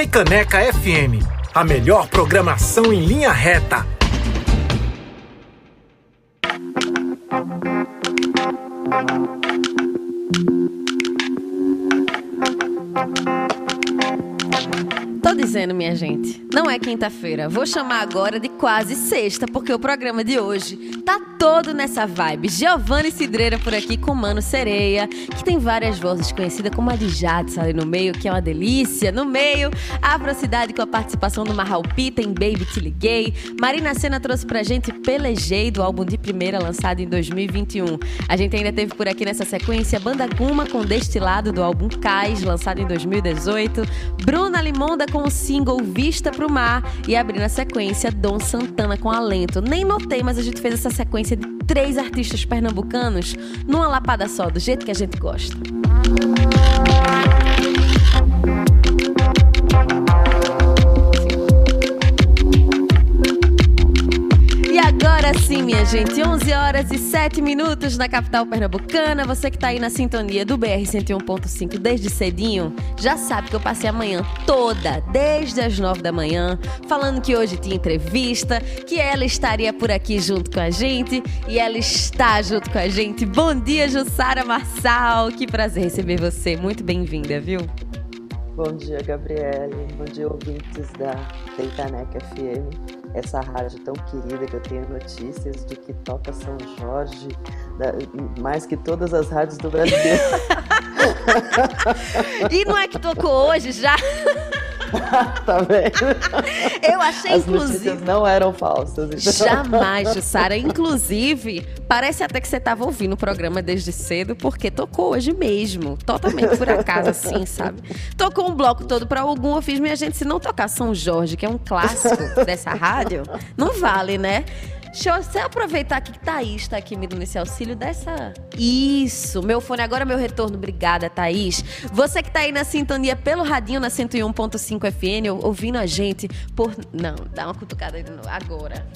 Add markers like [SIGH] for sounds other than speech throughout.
Freicaneca FM, a melhor programação em linha reta. Tô dizendo, minha gente, não é quinta-feira. Vou chamar agora de quase sexta, porque o programa de hoje tá todo nessa vibe. Giovanni Cidreira por aqui com Mano Sereia, que tem várias vozes conhecidas como a de Jadson ali no meio, que é uma delícia. No meio, Afrocidade com a participação do Marral Pita em Baby Te Liguei. Marina Senna trouxe pra gente Pelejei, do álbum de primeira lançado em 2021. A gente ainda teve por aqui nessa sequência Banda Guma com Destilado do álbum Cais, lançado em 2018. Bruna Limonda com o single Vista pro Mar e abrindo a sequência Dom Santana com Alento. Nem notei, mas a gente fez essa sequência de três artistas pernambucanos numa lapada só, do jeito que a gente gosta. Agora sim, minha gente, 11 horas e 7 minutos na capital pernambucana. Você que tá aí na sintonia do BR 101.5 desde cedinho, já sabe que eu passei a manhã toda, desde as 9 da manhã, falando que hoje tinha entrevista, que ela estaria por aqui junto com a gente e ela está junto com a gente. Bom dia, Jussara Marçal. Que prazer receber você. Muito bem-vinda, viu? Bom dia, Gabriele. Bom dia, ouvintes da Feitaneca FM essa rádio tão querida que eu tenho notícias de que toca São Jorge, mais que todas as rádios do Brasil. [LAUGHS] e não é que tocou hoje já? [LAUGHS] [LAUGHS] tá vendo? Eu achei, As inclusive. não eram falsas. Então. Jamais, [LAUGHS] Jussara. Inclusive, parece até que você estava ouvindo o programa desde cedo, porque tocou hoje mesmo. Totalmente por acaso, assim, sabe? Tocou um bloco todo para algum. Eu fiz, minha gente, se não tocar São Jorge, que é um clássico dessa rádio, não vale, né? Deixa eu aproveitar que Thaís está aqui me dando esse auxílio dessa. Isso, meu fone agora, meu retorno. Obrigada, Thaís. Você que está aí na sintonia pelo radinho na 101.5 FN, ouvindo a gente por. Não, dá uma cutucada aí. Agora.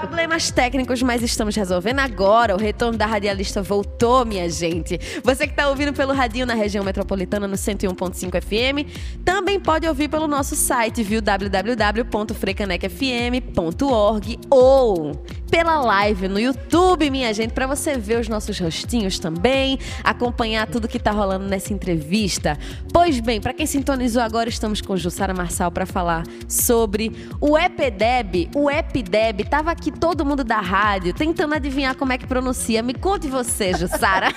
Problemas técnicos, mas estamos resolvendo agora. O retorno da radialista voltou, minha gente. Você que está ouvindo pelo radinho na região metropolitana no 101.5 FM, também pode ouvir pelo nosso site, viu? www.frecanecfm.org ou pela live no YouTube, minha gente, para você ver os nossos rostinhos também, acompanhar tudo que tá rolando nessa entrevista. Pois bem, para quem sintonizou agora, estamos com Jussara Marçal para falar sobre o EPDEB. O EPDEB tava aqui todo mundo da rádio tentando adivinhar como é que pronuncia. Me conte você, Jussara.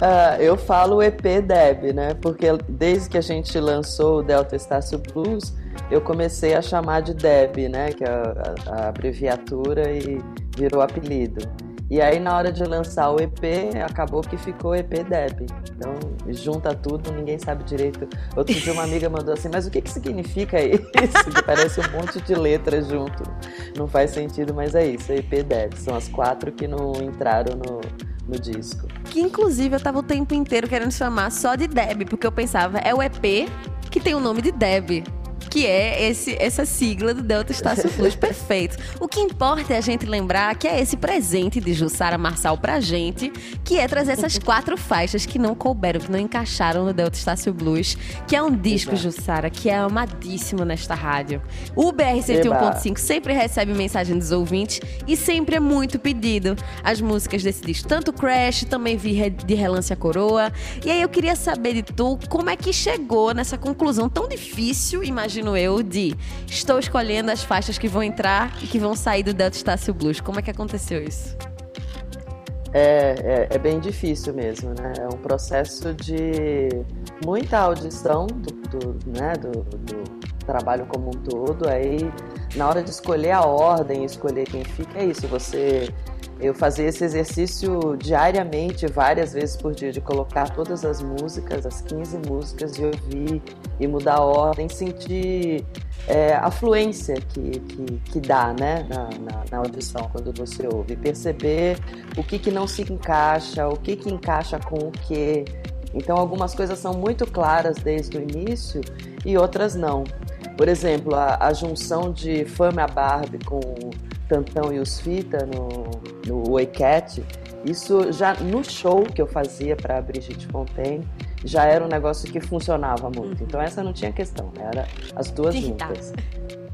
Uh, [LAUGHS] eu falo EP Deb, né? Porque desde que a gente lançou o Delta Estácio Blues, eu comecei a chamar de Deb, né? Que é a, a, abreviatura e virou apelido. E aí na hora de lançar o EP, acabou que ficou EP Deb. Então junta tudo, ninguém sabe direito. Outro dia uma amiga mandou assim, mas o que, que significa isso? Que parece um monte de letras junto. Não faz sentido, mas é isso, EP Deb. São as quatro que não entraram no, no disco. Que inclusive eu tava o tempo inteiro querendo chamar só de Deb, porque eu pensava, é o EP que tem o nome de Deb que é esse, essa sigla do Delta Estácio Plus. [LAUGHS] Perfeito. O que importa é a gente lembrar que é esse presente de Jussara Marçal pra gente, que é trazer essas [LAUGHS] quatro faixas que não couberam, que não encaixaram no Delta Estácio Blues, que é um disco, Exato. Jussara, que é amadíssimo nesta rádio. O BR 101.5 sempre recebe mensagem dos ouvintes e sempre é muito pedido as músicas desse disco. Tanto Crash, também vi de Relance a Coroa. E aí eu queria saber de tu como é que chegou nessa conclusão tão difícil, imagina imagino eu, de estou escolhendo as faixas que vão entrar e que vão sair do Delta Estácio Blues. Como é que aconteceu isso? É, é, é, bem difícil mesmo, né? É um processo de muita audição do, do, né, do, do trabalho como um todo. Aí, na hora de escolher a ordem, escolher quem fica, é isso. Você eu fazia esse exercício diariamente, várias vezes por dia, de colocar todas as músicas, as 15 músicas, e ouvir e mudar a ordem, sentir é, a fluência que, que, que dá né, na, na, na, audição quando você ouve, perceber o que, que não se encaixa, o que, que encaixa com o que. Então, algumas coisas são muito claras desde o início e outras não. Por exemplo, a, a junção de Fama Barbie com Tantão e os Fita no, no Oi Cat, isso já no show que eu fazia para Brigitte Fontaine, já era um negócio que funcionava muito. Então essa não tinha questão, era as duas juntas.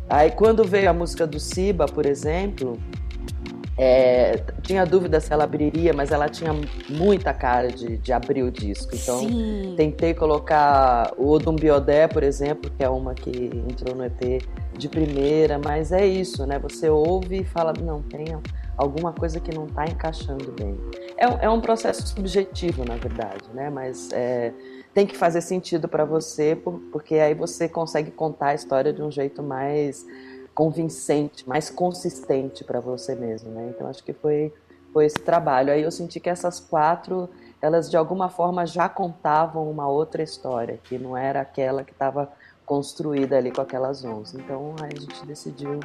Aí quando veio a música do Siba, por exemplo, é, tinha dúvida se ela abriria, mas ela tinha muita cara de, de abrir o disco. Então, Sim. tentei colocar o Odum Biodé, por exemplo, que é uma que entrou no EP de primeira, mas é isso, né? Você ouve e fala, não, tem alguma coisa que não está encaixando bem. É, é, um processo subjetivo, na verdade, né? Mas é, tem que fazer sentido para você, porque aí você consegue contar a história de um jeito mais convincente, mais consistente para você mesmo, né? Então acho que foi foi esse trabalho. Aí eu senti que essas quatro, elas de alguma forma já contavam uma outra história, que não era aquela que estava construída ali com aquelas onze. Então aí a gente decidiu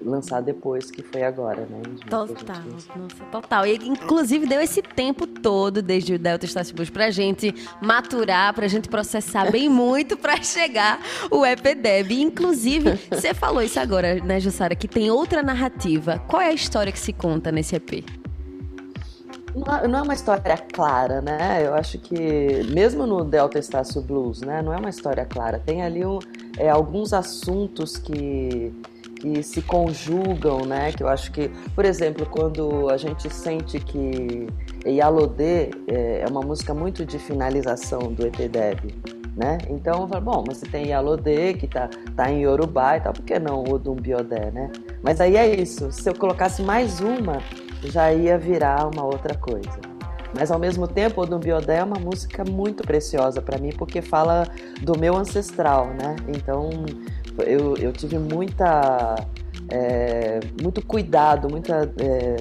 lançar depois, que foi agora, né? Total, nossa, total. E inclusive deu esse tempo todo, desde o Delta Estácio Bus, pra gente maturar, pra gente processar bem [LAUGHS] muito pra chegar o EPDEB. Inclusive, você falou isso agora, né, Jussara, que tem outra narrativa. Qual é a história que se conta nesse EP? Não é uma história clara, né? Eu acho que, mesmo no Delta Estácio Blues, né? Não é uma história clara. Tem ali um, é, alguns assuntos que que se conjugam, né? Que eu acho que, por exemplo, quando a gente sente que Yalodê é, é uma música muito de finalização do EPDEB, né? Então, eu falo, bom, mas você tem Yalodê, que tá, tá em Yorubá e tal, por que não o Biodé, né? Mas aí é isso, se eu colocasse mais uma, já ia virar uma outra coisa. Mas ao mesmo tempo, o Biodé é uma música muito preciosa para mim, porque fala do meu ancestral, né? Então, eu, eu tive muita, é, muito cuidado, muita é,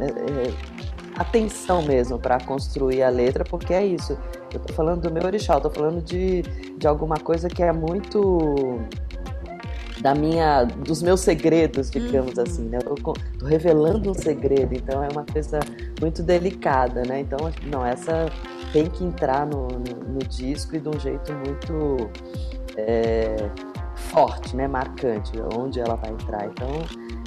é, é atenção mesmo para construir a letra, porque é isso. Eu tô falando do meu orixá, eu tô falando de, de alguma coisa que é muito da minha, dos meus segredos, digamos uhum. assim, né? Eu tô, tô, revelando um segredo, então é uma coisa muito delicada, né? Então, não, essa tem que entrar no, no, no disco e de um jeito muito é, forte, né, marcante, onde ela vai entrar. Então,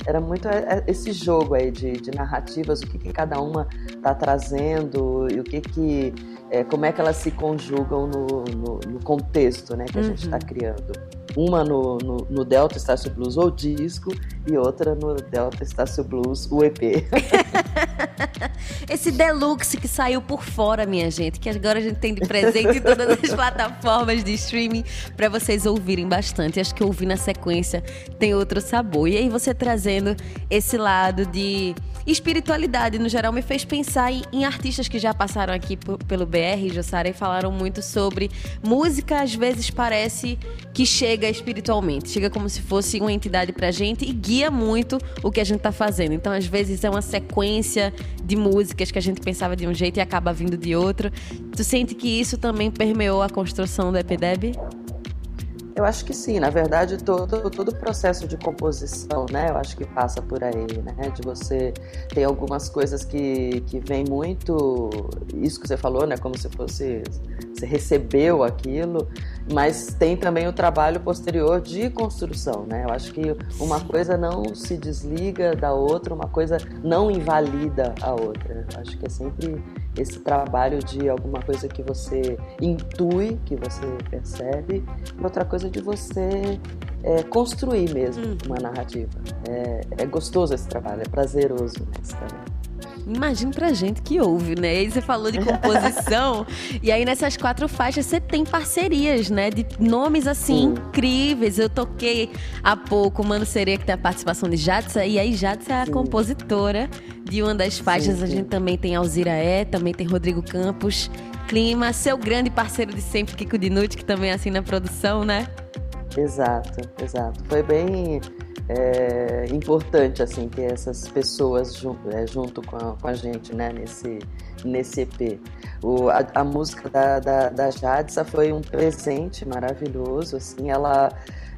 era muito é, é, esse jogo aí de, de narrativas, o que, que, cada uma está trazendo e o que que, é, como é que elas se conjugam no, no, no contexto, né, que a tá uhum. gente está criando. Uma no, no, no, Delta Estácio Blues, o disco, e outra no Delta Estácio Blues, o EP. [LAUGHS] [LAUGHS] Esse deluxe que saiu por fora, minha gente, que agora a gente tem de presente em todas as [LAUGHS] plataformas de streaming para vocês ouvirem bastante. Acho que ouvir na sequência tem outro sabor. E aí você trazendo esse lado de espiritualidade no geral me fez pensar em, em artistas que já passaram aqui pelo BR, Jossara, e falaram muito sobre música às vezes parece que chega espiritualmente, chega como se fosse uma entidade pra gente e guia muito o que a gente tá fazendo. Então, às vezes é uma sequência de músicas que a gente pensava de um jeito e acaba vindo de outro. Tu sente que isso também permeou a construção do EPDEB? Eu acho que sim, na verdade todo todo o processo de composição, né? Eu acho que passa por aí, né? De você tem algumas coisas que que vem muito isso que você falou, né? Como se fosse você recebeu aquilo, mas tem também o trabalho posterior de construção, né? Eu acho que uma coisa não se desliga da outra, uma coisa não invalida a outra. Eu acho que é sempre esse trabalho de alguma coisa que você intui, que você percebe, e outra coisa de você é, construir mesmo hum. uma narrativa. É, é, gostoso esse trabalho, é prazeroso esse trabalho. Imagina pra gente que ouve, né? E você falou de composição, [LAUGHS] e aí nessas quatro faixas você tem parcerias, né? De nomes assim Sim. incríveis. Eu toquei há pouco Mano Sereia, que tem a participação de Jadsa, e aí Jadsa é a Sim. compositora de uma das faixas. Sim, a gente também tem Alzira É, também tem Rodrigo Campos, Clima, seu grande parceiro de sempre, Kiko Dinucci, que também assina a produção, né? Exato, exato. Foi bem é, importante assim ter essas pessoas junto, é, junto com, a, com a gente né, nesse, nesse EP. O, a, a música da, da, da Jadsa foi um presente maravilhoso. Assim, ela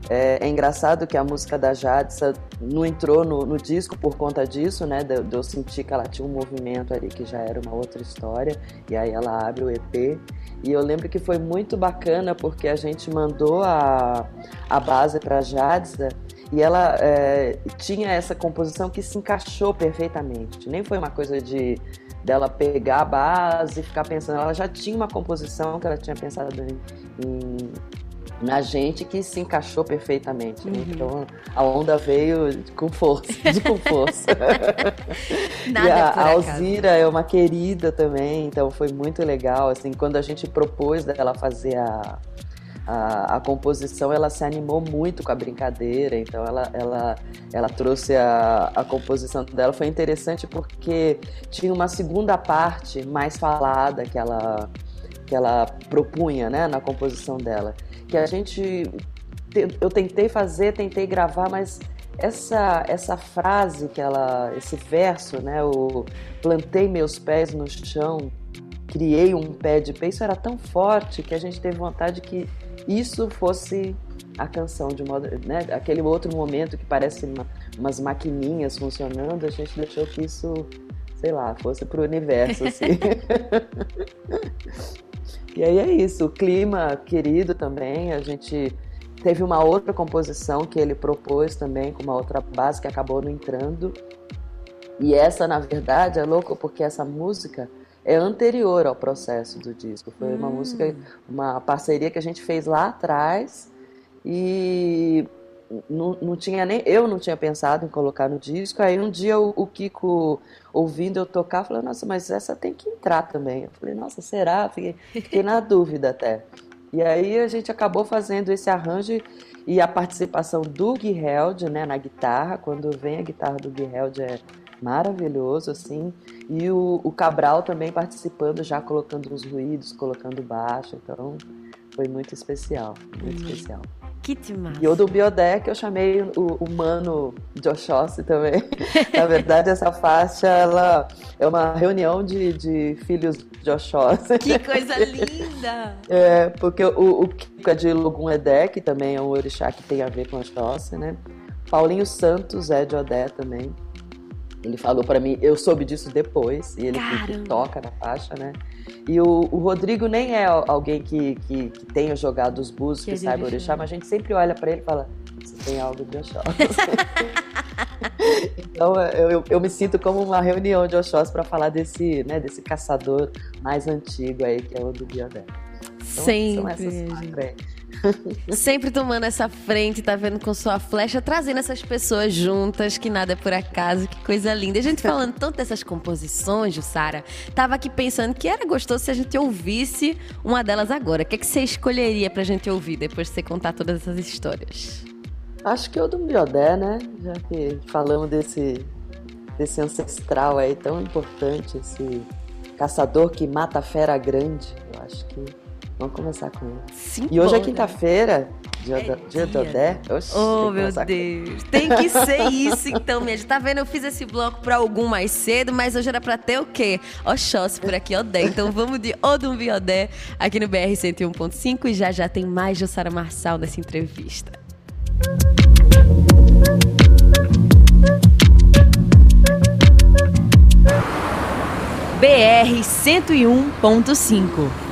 é, é, engraçado que a música da Jadsa não entrou no, no disco por conta disso, né? De, de, eu sentir que ela tinha um movimento ali que já era uma outra história, e aí ela abre o EP. E eu lembro que foi muito bacana porque a gente mandou a, a base para Jadsa e ela é, tinha essa composição que se encaixou perfeitamente. Nem foi uma coisa de dela pegar a base e ficar pensando. Ela já tinha uma composição que ela tinha pensado em, em na gente que se encaixou perfeitamente. Uhum. Então a onda veio com força, [LAUGHS] de com força. [LAUGHS] Nada e a, é a Alzira é uma querida também, então foi muito legal. Assim, quando a gente propôs dela fazer a, a, a, composição ela se animou muito com a brincadeira, então ela, ela, ela trouxe a, a composição dela. Foi interessante porque tinha uma segunda parte mais falada que ela, que ela propunha né, na composição dela. Que a gente. Eu tentei fazer, tentei gravar, mas essa, essa frase que ela. esse verso, né? O plantei meus pés no chão, criei um pé de pé, isso era tão forte que a gente teve vontade que isso fosse a canção de modo, né? Aquele outro momento que parece uma, umas maquininhas funcionando, a gente deixou que isso, sei lá, fosse para o universo, assim. [LAUGHS] e aí é isso, o clima querido também, a gente teve uma outra composição que ele propôs também com uma outra base que acabou não entrando. E essa, na verdade, é louco porque essa música é anterior ao processo do disco. Foi uma hum. música, uma parceria que a gente fez lá atrás e não, não tinha nem eu não tinha pensado em colocar no disco. Aí um dia o, o Kiko ouvindo eu tocar, falou: Nossa, mas essa tem que entrar também. Eu falei: Nossa, será? Fiquei, fiquei na [LAUGHS] dúvida até. E aí a gente acabou fazendo esse arranjo e a participação do Gui Held, né, na guitarra. Quando vem a guitarra do Gui Held é maravilhoso, assim. E o, o Cabral também participando, já colocando os ruídos, colocando baixo. Então, foi muito especial, muito hum. especial. Que demais. E o do Biodec eu chamei o, o mano Joshossi também. [LAUGHS] Na verdade, essa faixa ela é uma reunião de, de filhos de Oxóssi. Que coisa linda! [LAUGHS] É, porque o, o Kiko é de Lugum que também é um orixá que tem a ver com Oxóssi, né? Paulinho Santos é de Odé também. Ele falou para mim, eu soube disso depois, e ele toca na faixa, né? E o, o Rodrigo nem é alguém que, que, que tenha jogado os búzios, que, que saiba orixá, mas a gente sempre olha para ele e fala, você tem algo de Oxóssi. [LAUGHS] então eu, eu, eu, me sinto como uma reunião de Oxóssi para falar desse, né, desse caçador mais antigo aí, que é o do Biodé. Então, sempre. São essas Sempre tomando essa frente, tá vendo com sua flecha, trazendo essas pessoas juntas, que nada é por acaso, que coisa linda. A gente falando tanto dessas composições, Jussara, tava aqui pensando que era gostoso se a gente ouvisse uma delas agora. O que, é que você escolheria pra gente ouvir depois de você contar todas essas histórias? Acho que o do Biodé, né? Já que falamos desse, desse ancestral aí tão importante, esse caçador que mata a fera grande. Eu acho que Vamos começar com ele. Sim, e hoje é quinta-feira, dia, é dia, do Odé. oh, meu Deus. Tem que ser isso, então, minha gente. Tá vendo? Eu fiz esse bloco pra algum mais cedo, mas hoje era pra ter o quê? Oxóssi por aqui, Odé. Então vamos de Odumbi Odé aqui no BR 101.5 e já já tem mais Jussara Marçal nessa entrevista. BR 101.5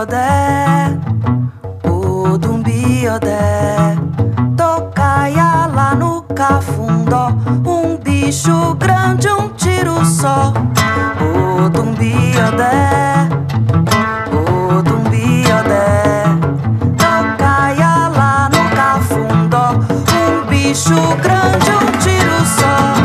Odé, o Dumbiodé. Tocaia lá no cafundó, um bicho grande, um tiro só. O Dumbiodé, o Dumbiodé. Tocaia lá no cafundó, um bicho grande, um tiro só.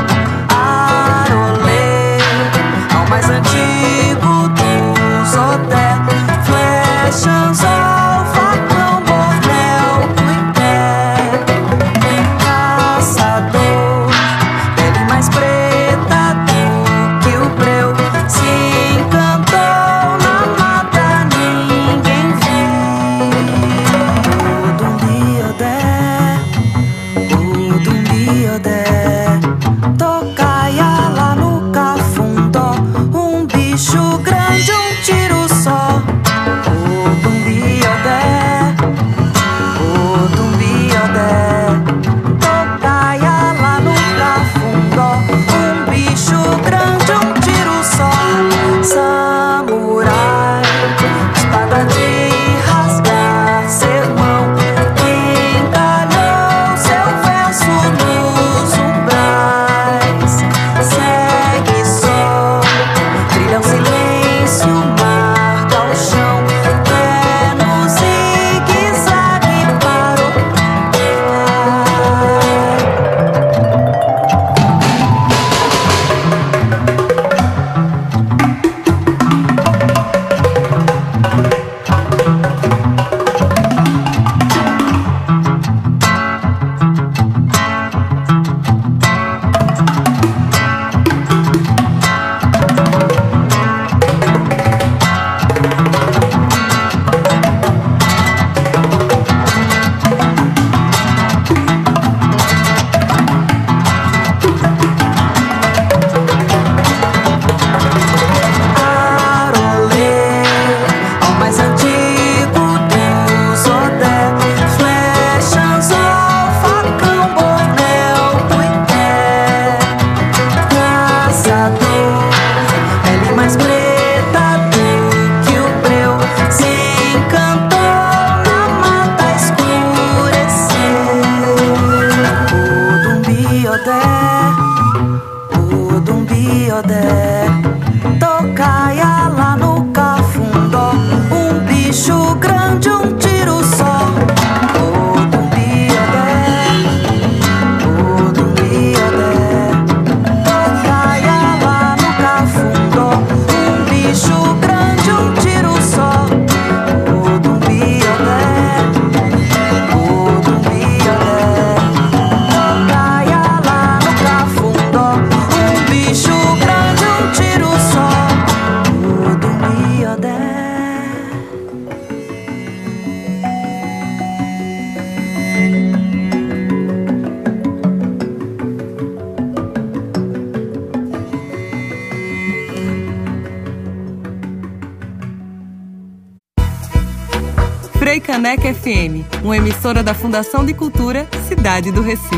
Caneca FM, uma emissora da Fundação de Cultura Cidade do Recife.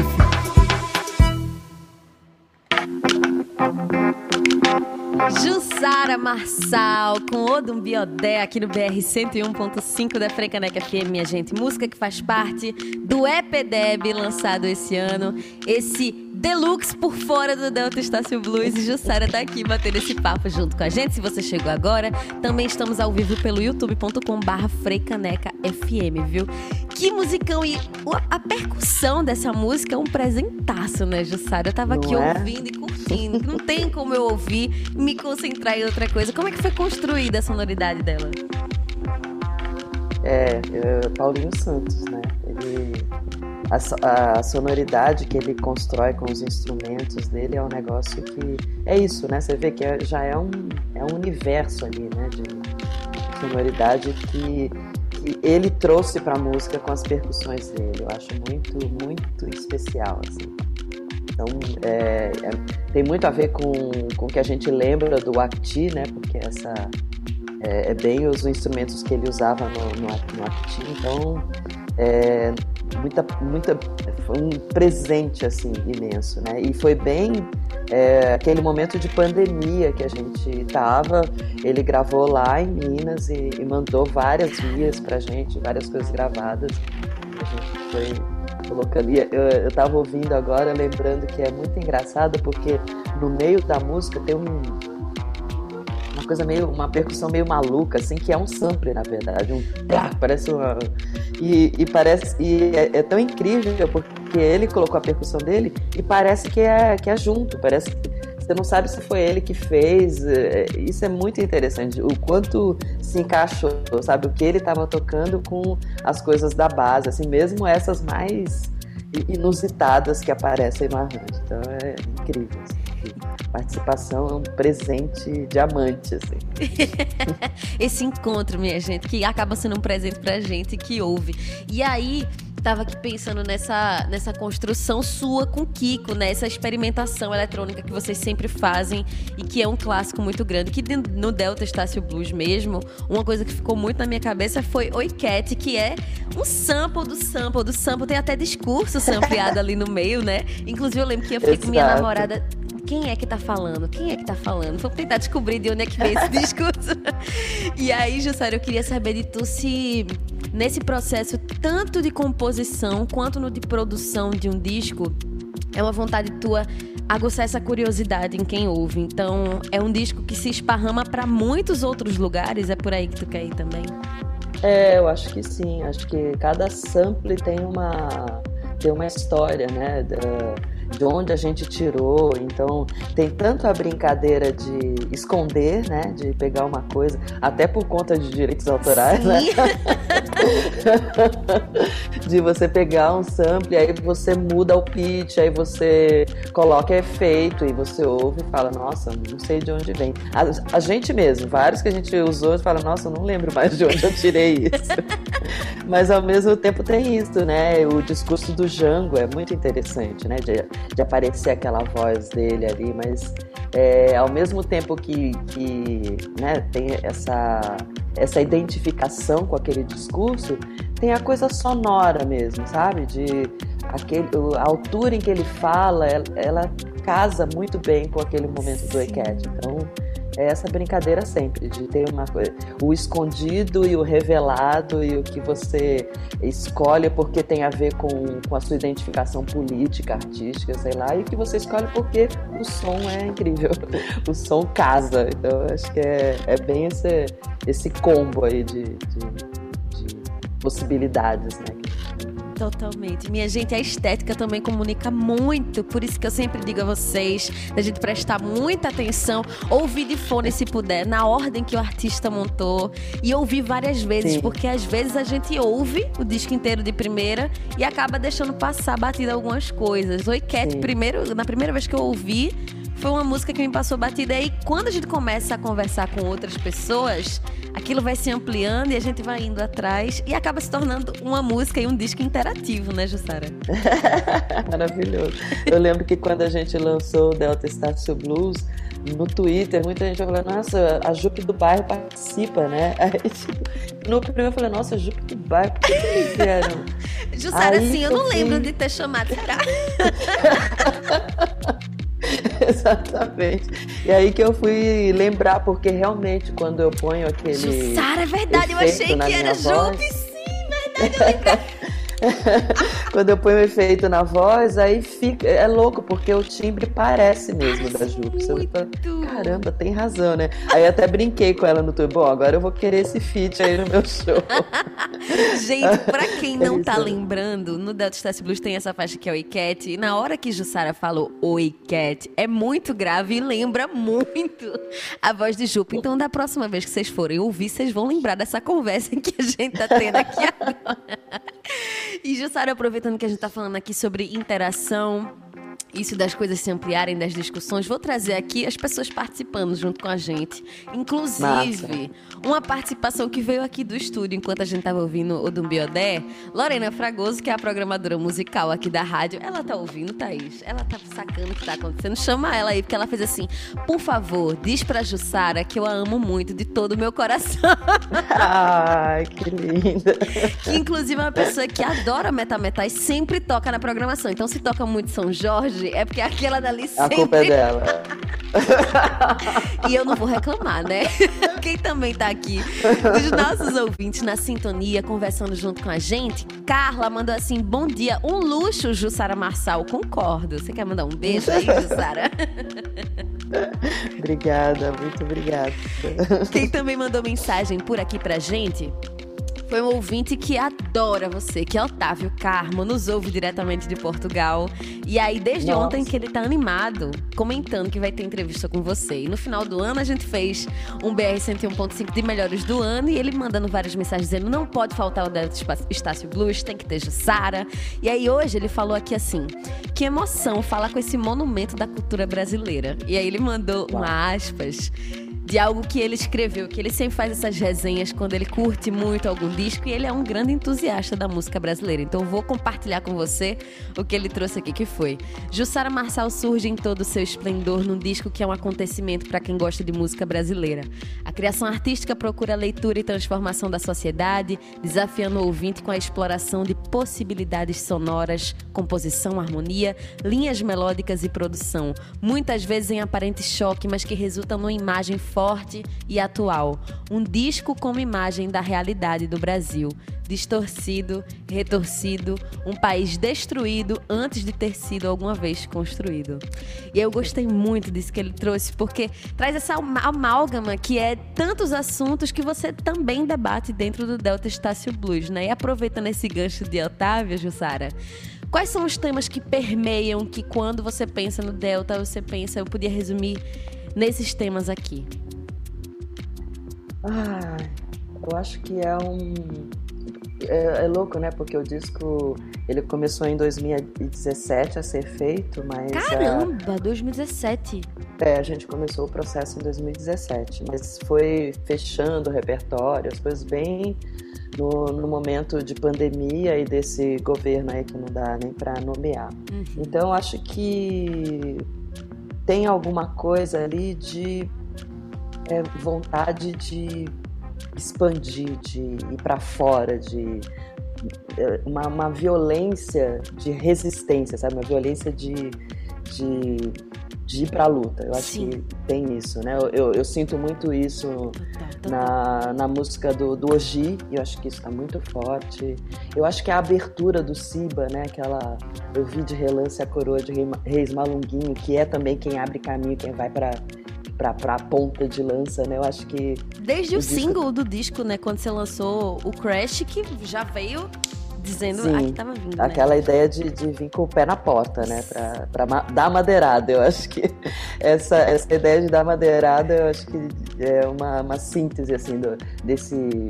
Jussara Marçal com Odum Biodé aqui no BR 101.5 da Frecaneca FM, minha gente. Música que faz parte do EPDEB lançado esse ano. Esse deluxe por fora do Delta Estácio Blues. E Jussara tá aqui batendo esse papo junto com a gente. Se você chegou agora, também estamos ao vivo pelo youtube.com/barra Freicaneca FM, viu? Que musicão! E a percussão dessa música é um presentaço, né, Jussara? Eu tava Não aqui é? ouvindo e curtindo. Não tem como eu ouvir e me concentrar em outra coisa. Como é que foi construída a sonoridade dela? É, é, Paulinho Santos, né? Ele, a, a sonoridade que ele constrói com os instrumentos dele é um negócio que é isso, né? Você vê que é- já é um, é um universo ali, né? De sonoridade que, que ele trouxe para a música com as percussões dele. Eu acho muito, muito especial, assim. Então, é, é- tem muito a ver com, com o que a gente lembra do Acti, né? Porque essa é, é bem os instrumentos que ele usava no, no, no Acti. Então, é, muita, muita, foi um presente assim imenso, né? E foi bem é, aquele momento de pandemia que a gente estava. Ele gravou lá em Minas e, e mandou várias vias pra gente, várias coisas gravadas. A gente foi colocando. E eu, eu tava ouvindo agora, lembrando que é muito engraçado porque no meio da música tem um uma coisa meio uma percussão meio maluca assim que é um sample na verdade um parece uma e, e parece e é, é tão incrível porque ele colocou a percussão dele e parece que é que é junto parece você não sabe se foi ele que fez é, isso é muito interessante o quanto se encaixou sabe o que ele estava tocando com as coisas da base assim mesmo essas mais inusitadas que aparecem no arranjo então é incrível assim. Participação é um presente diamante assim [LAUGHS] Esse encontro, minha gente, que acaba sendo um presente pra gente que ouve. E aí, tava aqui pensando nessa, nessa construção sua com Kiko, né? Essa experimentação eletrônica que vocês sempre fazem e que é um clássico muito grande. Que no Delta Estácio Blues mesmo, uma coisa que ficou muito na minha cabeça foi Oi Cat, que é um sample do sample do sample. Tem até discurso sampleado ali no meio, né? Inclusive, eu lembro que eu fiquei com minha Exato. namorada quem é que tá falando? Quem é que tá falando? Vou tentar descobrir de onde é que veio esse [LAUGHS] discurso. e aí, Jussara, eu queria saber de tu se nesse processo tanto de composição quanto no de produção de um disco é uma vontade tua aguçar essa curiosidade em quem ouve. Então, é um disco que se esparrama para muitos outros lugares. É por aí que tu quer ir também? É, eu acho que sim. Acho que cada sample tem uma tem uma história, né? Da- de onde a gente tirou. Então, tem tanto a brincadeira de esconder, né? De pegar uma coisa, até por conta de direitos autorais, né? Sim. [LAUGHS] de você pegar um sample, aí você muda o pitch, aí você coloca efeito e você ouve e fala, nossa, não sei de onde vem. A, a gente mesmo, vários que a gente usou e fala, nossa, eu não lembro mais de onde eu tirei isso. [LAUGHS] Mas ao mesmo tempo tem isso, né? O discurso do Django é muito interessante, né? De, de aparecer aquela voz dele ali, mas é, ao mesmo tempo que, que né, tem essa, essa identificação com aquele discurso, tem a coisa sonora mesmo, sabe? De aquele, a altura em que ele fala, ela, ela casa muito bem com aquele momento do E-Cat. Então, é essa brincadeira sempre, de ter uma coisa, o escondido e o revelado e o que você escolhe porque tem a ver com, com a sua identificação política, artística, sei lá, e o que você escolhe porque o som é incrível, [LAUGHS] o som casa. Então acho que é, é bem esse, esse combo aí de, de, de possibilidades, né? Totalmente. Minha gente, a estética também comunica muito. Por isso que eu sempre digo a vocês, da gente prestar muita atenção, ouvir de fone se puder, na ordem que o artista montou. E ouvir várias vezes, Sim. porque às vezes a gente ouve o disco inteiro de primeira e acaba deixando passar batida algumas coisas. Oi, Cat, primeiro, na primeira vez que eu ouvi, foi uma música que me passou batida. E quando a gente começa a conversar com outras pessoas, aquilo vai se ampliando e a gente vai indo atrás e acaba se tornando uma música e um disco interativo, né, Jussara? [LAUGHS] Maravilhoso. Eu lembro que quando a gente lançou o Delta Estácio Blues, no Twitter, muita gente falou, nossa, a Jupe do bairro participa, né? [LAUGHS] Aí, tipo, no primeiro eu falei, nossa, a Jupe do bairro, por que eles vieram? Jussara, assim, eu não lembro de ter chamado, será? [LAUGHS] [LAUGHS] Exatamente. E aí que eu fui lembrar, porque realmente quando eu ponho aquele. Sara, é verdade, eu achei que era voz... sim, verdade, eu [LAUGHS] [LAUGHS] Quando eu ponho o efeito na voz, aí fica. É louco, porque o timbre parece mesmo da Jupe. Você fala, Caramba, tem razão, né? Aí até brinquei com ela no YouTube. Bom, agora eu vou querer esse feat aí no meu show. [LAUGHS] Gente, pra quem não tá lembrando, no Delta Stacy Blues tem essa faixa que é o Cat. E na hora que Jussara falou Oi Cat, é muito grave e lembra muito a voz de Jupe. Então, da próxima vez que vocês forem ouvir, vocês vão lembrar dessa conversa [LAUGHS] que a gente tá tendo aqui agora. E Jussara, aproveitando que a gente está falando aqui sobre interação, isso das coisas se ampliarem das discussões, vou trazer aqui as pessoas participando junto com a gente. Inclusive, Massa. uma participação que veio aqui do estúdio enquanto a gente estava ouvindo o do Biodé, Lorena Fragoso, que é a programadora musical aqui da rádio. Ela tá ouvindo, Thaís? Ela tá sacando o que tá acontecendo. Chama ela aí, porque ela fez assim: por favor, diz pra Jussara que eu a amo muito de todo o meu coração. [LAUGHS] Ai, que linda. Que inclusive é uma pessoa que adora Meta e sempre toca na programação. Então, se toca muito São Jorge, é porque aquela dali sempre... A culpa é dela. [LAUGHS] e eu não vou reclamar, né? [LAUGHS] Quem também tá aqui, dos nossos ouvintes na sintonia, conversando junto com a gente, Carla mandou assim: bom dia, um luxo, Jussara Marçal. Concordo. Você quer mandar um beijo aí, Jussara? [LAUGHS] obrigada, muito obrigada. Quem também mandou mensagem por aqui pra gente foi um ouvinte que adora você, que é Otávio Carmo, nos ouve diretamente de Portugal. E aí, desde Nossa. ontem que ele tá animado, comentando que vai ter entrevista com você. E no final do ano a gente fez um BR 101.5 de melhores do ano e ele mandando várias mensagens dizendo: não pode faltar o Delta Estácio Blues, tem que ter Jussara. E aí hoje ele falou aqui assim: que emoção falar com esse monumento da cultura brasileira. E aí ele mandou uma aspas de algo que ele escreveu, que ele sempre faz essas resenhas quando ele curte muito algum disco e ele é um grande entusiasta da música brasileira. Então vou compartilhar com você o que ele trouxe aqui que foi. Jussara Marçal surge em todo o seu esplendor num disco que é um acontecimento para quem gosta de música brasileira. A criação artística procura a leitura e transformação da sociedade, desafiando o ouvinte com a exploração de possibilidades sonoras, composição, harmonia, linhas melódicas e produção, muitas vezes em aparente choque, mas que resultam numa imagem forte e atual. Um disco como imagem da realidade do Brasil. Distorcido, retorcido, um país destruído antes de ter sido alguma vez construído. E eu gostei muito disso que ele trouxe, porque traz essa amálgama que é tantos assuntos que você também debate dentro do Delta Estácio Blues, né? E aproveitando esse gancho de Otávio, Jussara, Quais são os temas que permeiam que quando você pensa no Delta, você pensa, eu podia resumir nesses temas aqui? Ah, eu acho que é um. É, é, louco, né? Porque o disco ele começou em 2017 a ser feito, mas. Caramba, a... 2017! É, a gente começou o processo em 2017, mas foi fechando o repertório, as coisas bem no, no momento de pandemia e desse governo aí que não dá nem para nomear. Uhum. Então, acho que tem alguma coisa ali de é, vontade de expandir, de ir para fora, de é, uma, uma, violência de resistência, sabe? Uma violência de, de de ir pra luta. Eu acho Sim. que tem isso, né? Eu, eu, eu sinto muito isso na, na música do, do Oji, e eu acho que isso tá muito forte. Eu acho que a abertura do Siba, né? Aquela. Eu vi de relance a coroa de Reis Malunguinho, que é também quem abre caminho, quem vai para pra, pra ponta de lança, né? Eu acho que. Desde o, o single do disco, né? Quando você lançou o Crash, que já veio dizendo Sim, que tava vindo. Né? Aquela né? ideia de, de vir com o pé na porta, né? Ma dar madeirada. Eu acho que [LAUGHS] essa, essa ideia de dar madeirada, eu acho que é uma, uma síntese, assim, do, desse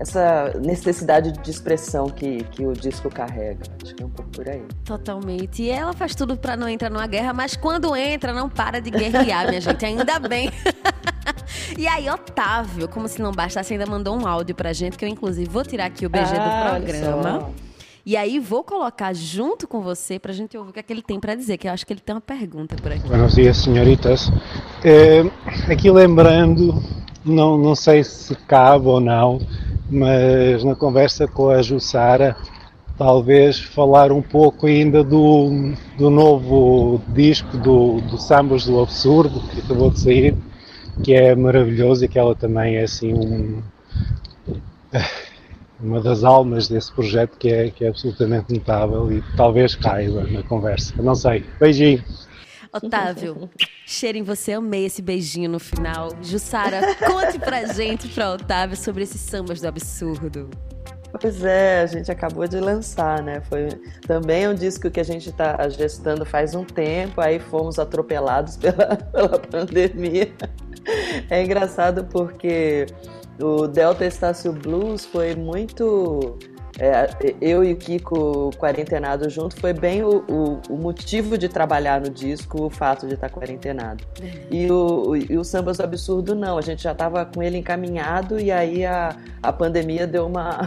essa necessidade de expressão que, que o disco carrega. Acho que é um pouco por aí. Totalmente. E ela faz tudo para não entrar numa guerra, mas quando entra, não para de guerrear, minha gente. Ainda bem. [LAUGHS] e aí, Otávio, como se não bastasse, ainda mandou um áudio pra gente, que eu, inclusive, vou tirar aqui o BG ah, do programa. E aí vou colocar junto com você pra gente ouvir o que, é que ele tem para dizer, que eu acho que ele tem uma pergunta por aqui. Buenos dias, senhoritas. É, aqui lembrando, não, não sei se cabe ou não, mas na conversa com a Jussara, talvez falar um pouco ainda do, do novo disco do, do Sambos do Absurdo, que acabou de sair, que é maravilhoso e que ela também é assim um, uma das almas desse projeto que é, que é absolutamente notável e talvez caiba na conversa. Não sei. Beijinho. Otávio, cheiro em você, amei esse beijinho no final. Jussara, conte pra gente, pra Otávio, sobre esses sambas do absurdo. Pois é, a gente acabou de lançar, né? Foi também um disco que a gente está gestando faz um tempo, aí fomos atropelados [LAUGHS] pela, pela pandemia. É engraçado porque o Delta Estácio Blues foi muito é, eu e o Kiko quarentenado junto foi bem o, o, o, motivo de trabalhar no disco, o fato de estar quarentenado. É. E o, e o Sambas do Absurdo não, a gente já estava com ele encaminhado e aí a, a pandemia deu uma,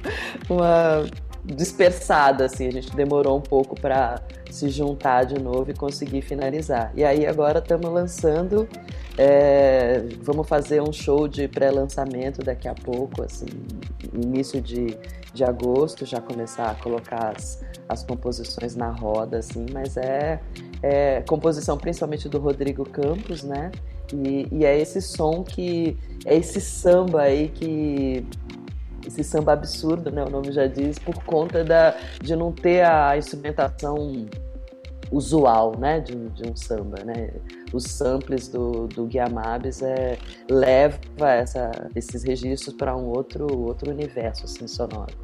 [LAUGHS] uma dispersada, assim, a gente demorou um pouco para se juntar de novo e conseguir finalizar. E aí agora estamos lançando, é, vamos fazer um show de pré-lançamento daqui a pouco, assim, início de de agosto já começar a colocar as, as composições na roda, assim, mas é, é composição principalmente do Rodrigo Campos, né? E, e, é esse som que. É esse samba aí que. Esse samba absurdo, né? O nome já diz, por conta da, de não ter a instrumentação usual, né, de, de um samba, né? Os samples do, do Guiamabes é, leva essa, esses registros para um outro, outro universo assim, sonoro.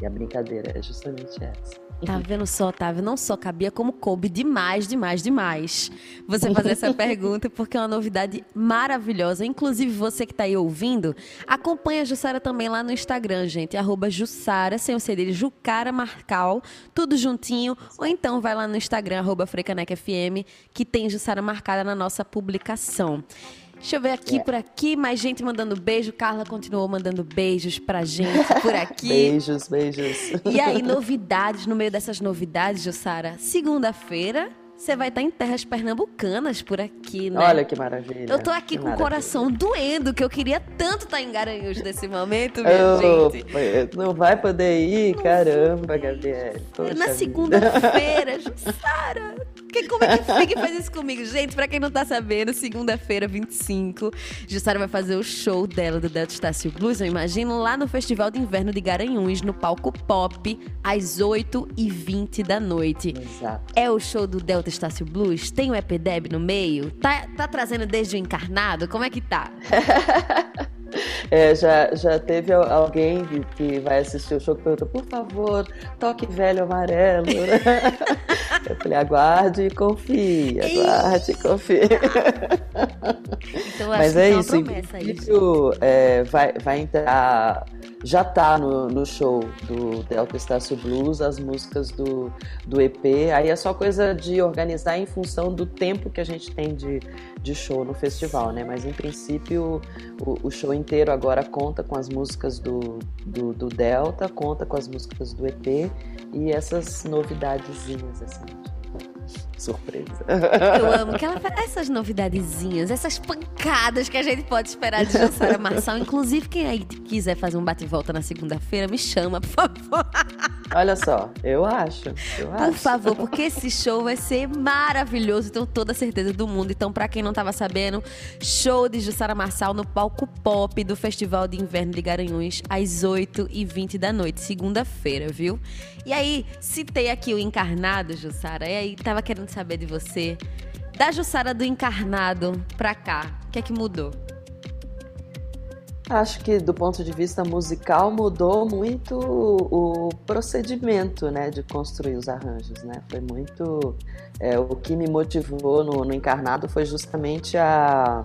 E a brincadeira é justamente essa. Tá vendo só, Otávio? Não só cabia, como coube demais, demais, demais. Você fazer essa [LAUGHS] pergunta, porque é uma novidade maravilhosa. Inclusive, você que tá aí ouvindo, acompanha a Jussara também lá no Instagram, gente. Arroba Jussara, sem o C dele, Jucara Marcal, tudo juntinho. Ou então vai lá no Instagram, arroba que tem Jussara marcada na nossa publicação. Deixa eu ver aqui yeah. por aqui, mais gente mandando beijo. Carla continuou mandando beijos pra gente por [LAUGHS] aqui. beijos, beijos. E aí, [LAUGHS] novidades, no meio dessas novidades, Jussara, segunda-feira você vai estar em terras pernambucanas por aqui, né? Olha que maravilha. Eu tô aqui que com maravilha. o coração doendo, que eu queria tanto estar em Garanhuns nesse momento, minha oh, gente. Não vai poder ir? Não Caramba, Gabriel. Na segunda-feira, [LAUGHS] Jussara. Que, como é que fica faz isso comigo? Gente, pra quem não tá sabendo, segunda-feira, 25, Jussara vai fazer o show dela do Delta Estácio Blues, eu imagino, lá no Festival de Inverno de Garanhuns, no palco Pop, às 8h20 da noite. Exato. É o show do Delta Estácio Blues? Tem o EPDEB no meio? Tá, tá trazendo desde o encarnado? Como é que tá? [LAUGHS] [LAUGHS] É, já, já teve alguém que, que vai assistir o show que perguntou, por favor, toque velho amarelo. [LAUGHS] Eu falei, aguarde e confie, aguarde e confie. [LAUGHS] Então, Mas é, isso, isso é, vai, vai entrar já tá no, no show do Delta Estácio Blues, as músicas do, do EP. Aí é só coisa de organizar em função do tempo que a gente tem de, de show no festival, né? Mas em princípio o, o show inteiro agora conta com as músicas do, do, do, Delta, conta com as músicas do EP e essas novidadezinhas, assim surpresa. Eu amo que ela faz essas novidadezinhas, essas pancadas que a gente pode esperar de Jussara Marçal. Inclusive, quem aí quiser fazer um bate-volta na segunda-feira, me chama, por favor. Olha só, eu acho. Eu Por acho. favor, porque esse show vai ser maravilhoso, tenho toda a certeza do mundo. Então, pra quem não tava sabendo, show de Jussara Marçal no palco pop do Festival de Inverno de Garanhuns, às 8h20 da noite, segunda-feira, viu? E aí, citei aqui o Encarnado, Jussara, e aí tava querendo saber de você. Da Jussara do Encarnado pra cá, o que é que mudou? Acho que do ponto de vista musical mudou muito o procedimento, né, de construir os arranjos, né? Foi muito é, o que me motivou no, no encarnado foi justamente a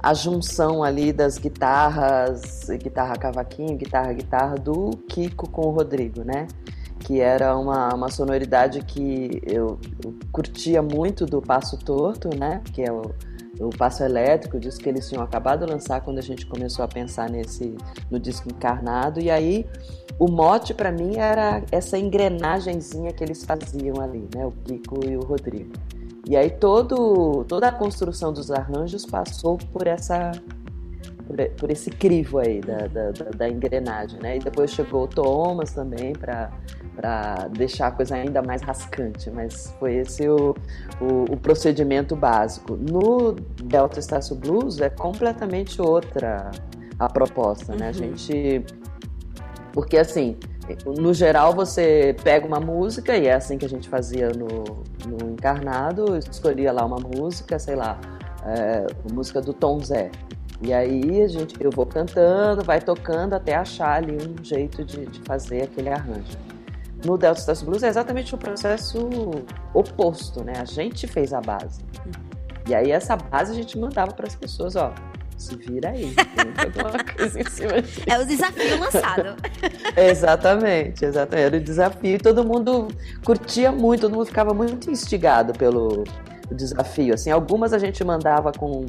a junção ali das guitarras, guitarra cavaquinho, guitarra guitarra do Kiko com o Rodrigo, né? Que era uma, uma sonoridade que eu, eu curtia muito do Passo Torto, né? Que é o o Passo Elétrico, o disco que eles tinham acabado de lançar quando a gente começou a pensar nesse no disco encarnado. E aí o mote para mim era essa engrenagemzinha que eles faziam ali, né? O Kiko e o Rodrigo. E aí todo, toda a construção dos arranjos passou por essa por, por esse crivo aí da, da, da, engrenagem, né? E depois chegou o Thomas também para para deixar a coisa ainda mais rascante, mas foi esse o, o, o, procedimento básico. No Delta Estácio Blues é completamente outra a proposta, né? Uhum. A gente. Porque assim, no geral você pega uma música, e é assim que a gente fazia no, no Encarnado, escolhia lá uma música, sei lá, é, música do Tom Zé. E aí a gente, eu vou cantando, vai tocando até achar ali um jeito de, de fazer aquele arranjo. No Delta Stars Blues é exatamente o processo oposto, né? A gente fez a base. E aí essa base a gente mandava para as pessoas, ó, se vira aí. [LAUGHS] coisa em cima disso. É o desafio lançado. [LAUGHS] exatamente, exatamente. Era o desafio e todo mundo curtia muito, todo mundo ficava muito instigado pelo desafio. Assim, algumas a gente mandava com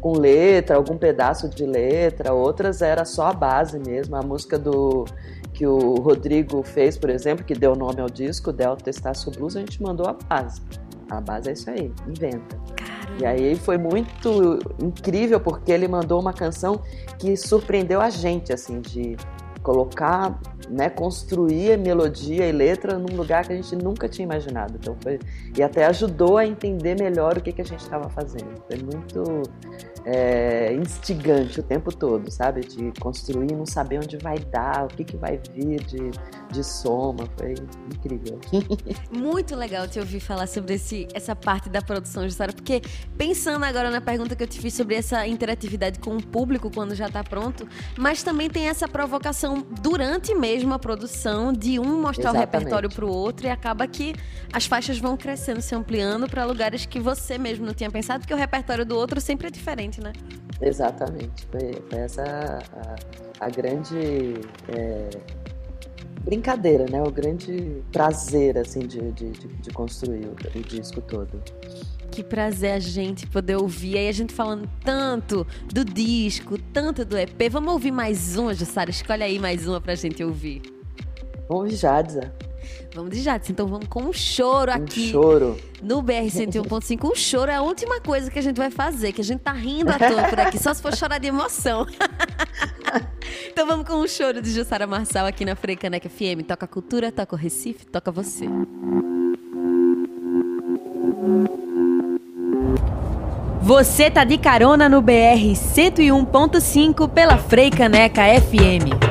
com letra, algum pedaço de letra, outras era só a base mesmo. A música do que o Rodrigo fez, por exemplo, que deu nome ao disco, Delta Estácio Blues, a gente mandou a base. A base é isso aí, inventa. E aí foi muito incrível porque ele mandou uma canção que surpreendeu a gente, assim, de colocar, né, construir melodia e letra num lugar que a gente nunca tinha imaginado. Então foi e até ajudou a entender melhor o que, que a gente estava fazendo. Foi muito é, instigante o tempo todo, sabe? De construir, não saber onde vai dar, o que, que vai vir de, de soma. Foi incrível. [LAUGHS] Muito legal te ouvir falar sobre esse, essa parte da produção, Jussara, porque pensando agora na pergunta que eu te fiz sobre essa interatividade com o público quando já está pronto, mas também tem essa provocação durante mesmo a produção de um mostrar Exatamente. o repertório para o outro e acaba que as faixas vão crescendo, se ampliando para lugares que você mesmo não tinha pensado, porque o repertório do outro sempre é diferente né? Exatamente. Foi, foi essa a, a grande é, brincadeira, né? O grande prazer, assim, de, de, de construir o, o disco todo. Que prazer a gente poder ouvir. Aí a gente falando tanto do disco, tanto do EP. Vamos ouvir mais uma, Jussara? Escolhe aí mais uma pra gente ouvir. Vamos ouvir Jadza. Vamos de Jadson. Então vamos com um choro aqui. Um choro. No BR 101.5. Um choro é a última coisa que a gente vai fazer, que a gente tá rindo à toa por aqui, só se for chorar de emoção. [LAUGHS] então vamos com um choro de Jussara Marçal aqui na Freicaneca FM. Toca cultura, toca o Recife, toca você. Você tá de carona no BR 101.5 pela Freicaneca FM.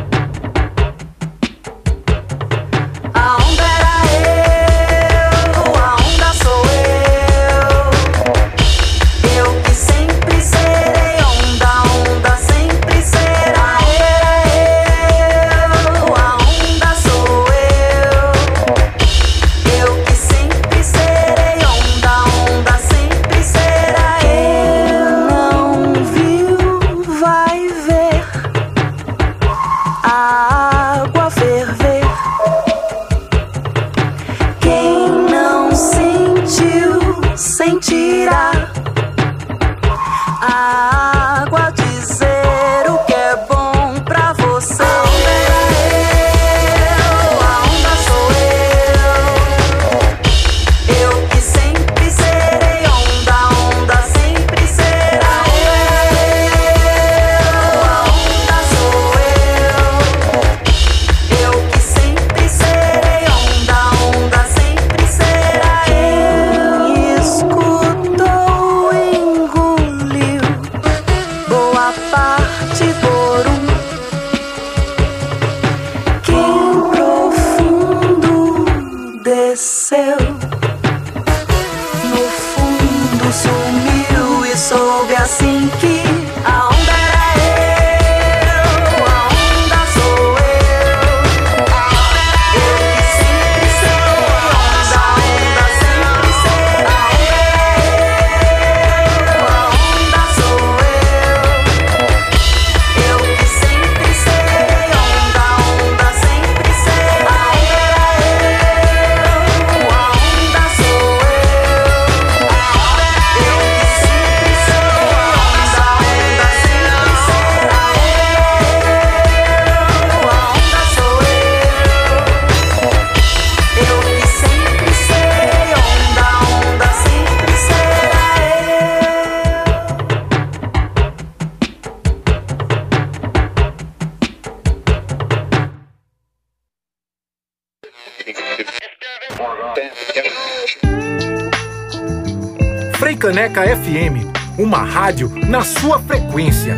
FM, uma rádio na sua frequência.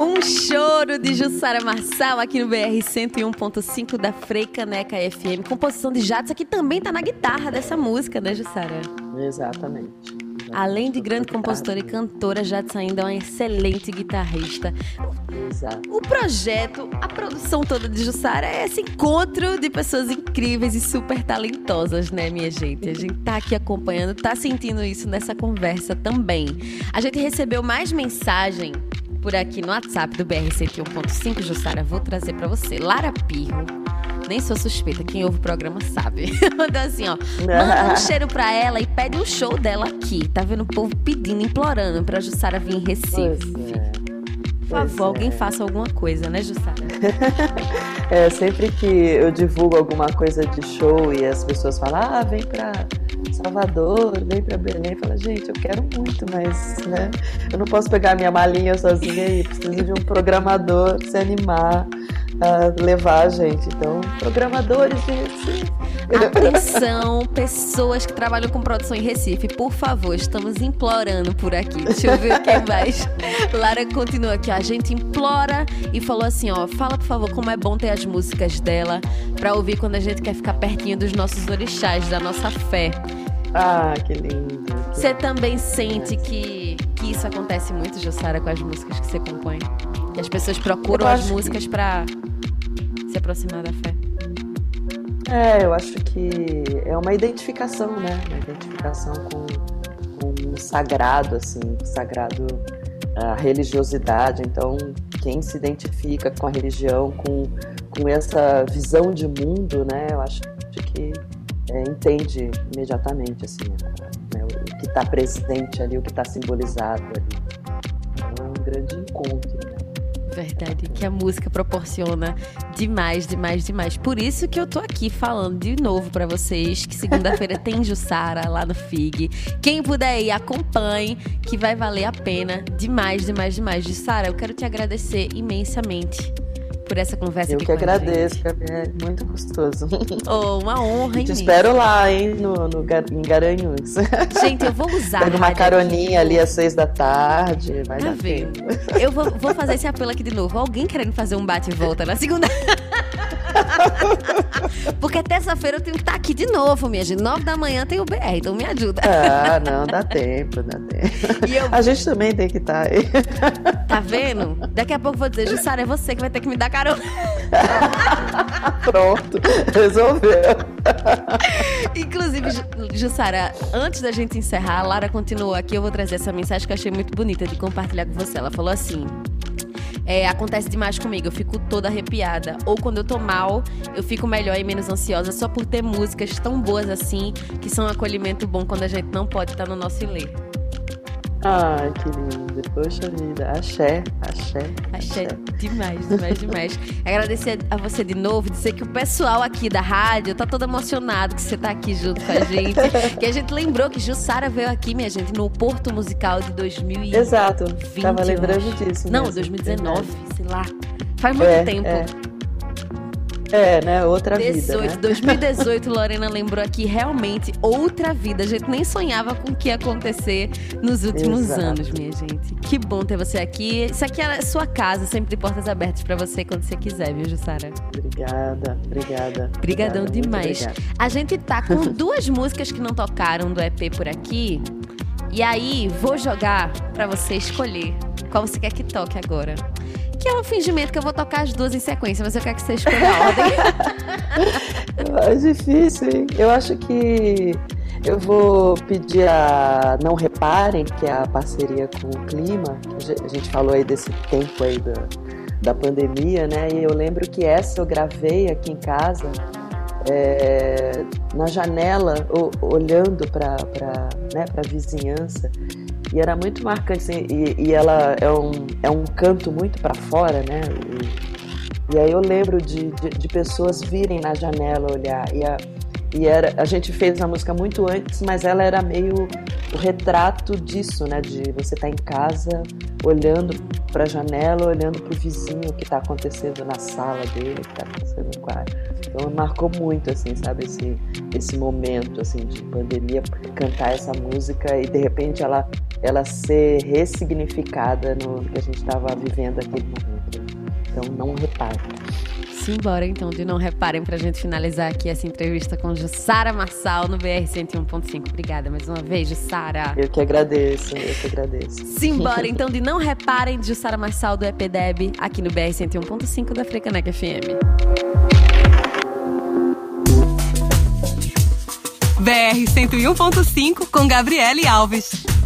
Um choro de Jussara Marçal aqui no BR 101.5 da Freicaneca FM. Composição de Jadson, que também tá na guitarra dessa música, né, Jussara? Exatamente. Além de grande compositora e cantora, Jadson ainda é uma excelente guitarrista. O projeto, a produção toda de Jussara é esse encontro de pessoas incríveis e super talentosas, né, minha gente? A gente tá aqui acompanhando, tá sentindo isso nessa conversa também. A gente recebeu mais mensagem por aqui no WhatsApp do BR 101.5, Jussara, vou trazer para você. Lara Pirro nem sou suspeita, quem ouve o programa sabe. Mandou [LAUGHS] assim, ó. Manda um [LAUGHS] cheiro pra ela e pede um show dela aqui. Tá vendo o povo pedindo, implorando pra Jussara vir em Recife. É. Por favor, é. alguém faça alguma coisa, né, Jussara? [LAUGHS] É, sempre que eu divulgo alguma coisa de show e as pessoas falam, ah, vem pra Salvador, vem pra Belém, fala, gente, eu quero muito, mas né, eu não posso pegar minha malinha sozinha e preciso de um programador se animar a levar a gente. Então, programadores de Recife. Atenção, pessoas que trabalham com produção em Recife, por favor, estamos implorando por aqui. Deixa eu ver o que mais. Lara continua aqui, ó. a gente implora e falou assim, ó, fala por favor como é bom ter as músicas dela pra ouvir quando a gente quer ficar pertinho dos nossos orixás, da nossa fé. Ah, que lindo. Você também sente que, que isso acontece muito, Jussara, com as músicas que você compõe? Que as pessoas procuram Eu as acho que- músicas pra se aproximar da fé. É, eu acho que é uma identificação, né? Uma identificação com, com o sagrado, assim, o sagrado, a religiosidade. Então, quem se identifica com a religião, com, com essa visão de mundo, né? Eu acho que é, entende imediatamente, assim, né, o que está presente ali, o que está simbolizado ali. É um grande encontro? Verdade, que a música proporciona demais, demais, demais. Por isso que eu tô aqui falando de novo pra vocês que segunda-feira [LAUGHS] tem Jussara lá no FIG. Quem puder ir, acompanhe, que vai valer a pena demais, demais, demais. Jussara, eu quero te agradecer imensamente por essa conversa Eu que agradeço. Gabriel, é muito gostoso. Oh, uma honra Te imensa. espero lá, hein, no, no, em Garanhuns. Gente, eu vou usar Pega uma caroninha ali às seis da tarde, vai Tá dar. Eu vou, vou fazer esse apelo aqui de novo. Alguém querendo fazer um bate e volta na segunda. [LAUGHS] Porque terça-feira eu tenho que estar aqui de novo, minha gente. Nove da manhã tem o BR, então me ajuda. Ah, não, dá tempo, dá [LAUGHS] tempo. Eu, A gente também tem que estar aí. tá vendo? Daqui a pouco eu vou dizer, Jussara, é você que vai ter que me dar carona. [LAUGHS] Pronto, resolveu. Inclusive, Ju- Jussara, antes da gente encerrar, a Lara continuou aqui. Eu vou trazer essa mensagem que eu achei muito bonita de compartilhar com você. Ela falou assim. É, acontece demais comigo, eu fico toda arrepiada. Ou quando eu tô mal, eu fico melhor e menos ansiosa só por ter músicas tão boas assim, que são um acolhimento bom quando a gente não pode estar no nosso ilê. Ai, que lindo. Poxa vida. Axé, axé. Achei demais, demais, demais. [LAUGHS] Agradecer a você de novo, dizer que o pessoal aqui da rádio tá todo emocionado que você tá aqui junto com a gente. [LAUGHS] que a gente lembrou que Jussara veio aqui, minha gente, no Porto Musical de 2000 Exato. 20, Tava lembrando disso. Não, mesmo. 2019, sei lá. Faz muito É, tempo. é. É, né? Outra 18, vida. Né? 2018, Lorena lembrou aqui realmente outra vida. A gente nem sonhava com o que ia acontecer nos últimos Exato. anos, minha gente. Que bom ter você aqui. Isso aqui é a sua casa, sempre de portas abertas pra você quando você quiser, viu, Jussara? Obrigada, obrigada. Obrigadão demais. A gente tá com [LAUGHS] duas músicas que não tocaram do EP por aqui. E aí, vou jogar pra você escolher qual você quer que toque agora. Que é um fingimento que eu vou tocar as duas em sequência, mas eu quero que você escolha a ordem. [LAUGHS] É difícil, hein? Eu acho que eu vou pedir a Não Reparem, que é a parceria com o Clima. A ge- A gente falou aí desse tempo aí da, da pandemia, né? E eu lembro que essa eu gravei aqui em casa, é, na janela, olhando para né, a vizinhança. E era muito marcante, assim, e, e ela é um, é um canto muito para fora, né? E, e aí eu lembro de, de, de pessoas virem na janela olhar. E, a, e era, a gente fez a música muito antes, mas ela era meio o retrato disso, né? De você estar em casa, olhando para a janela, olhando para o vizinho, o que está acontecendo na sala dele, o que está acontecendo no quarto. Então marcou muito, assim, sabe, esse, esse momento, assim, de pandemia, cantar essa música e de repente ela, ela ser ressignificada no que a gente estava vivendo aquele momento. Então não repare. Simbora então de não reparem pra gente finalizar aqui essa entrevista com Jussara Marçal no BR 101.5. Obrigada mais uma vez, Jussara. Eu que agradeço, eu que agradeço. Simbora [LAUGHS] então de não reparem de Jussara Marçal do EPDEB aqui no BR 101.5 da Frecanec FM. BR 101.5 com Gabriele Alves.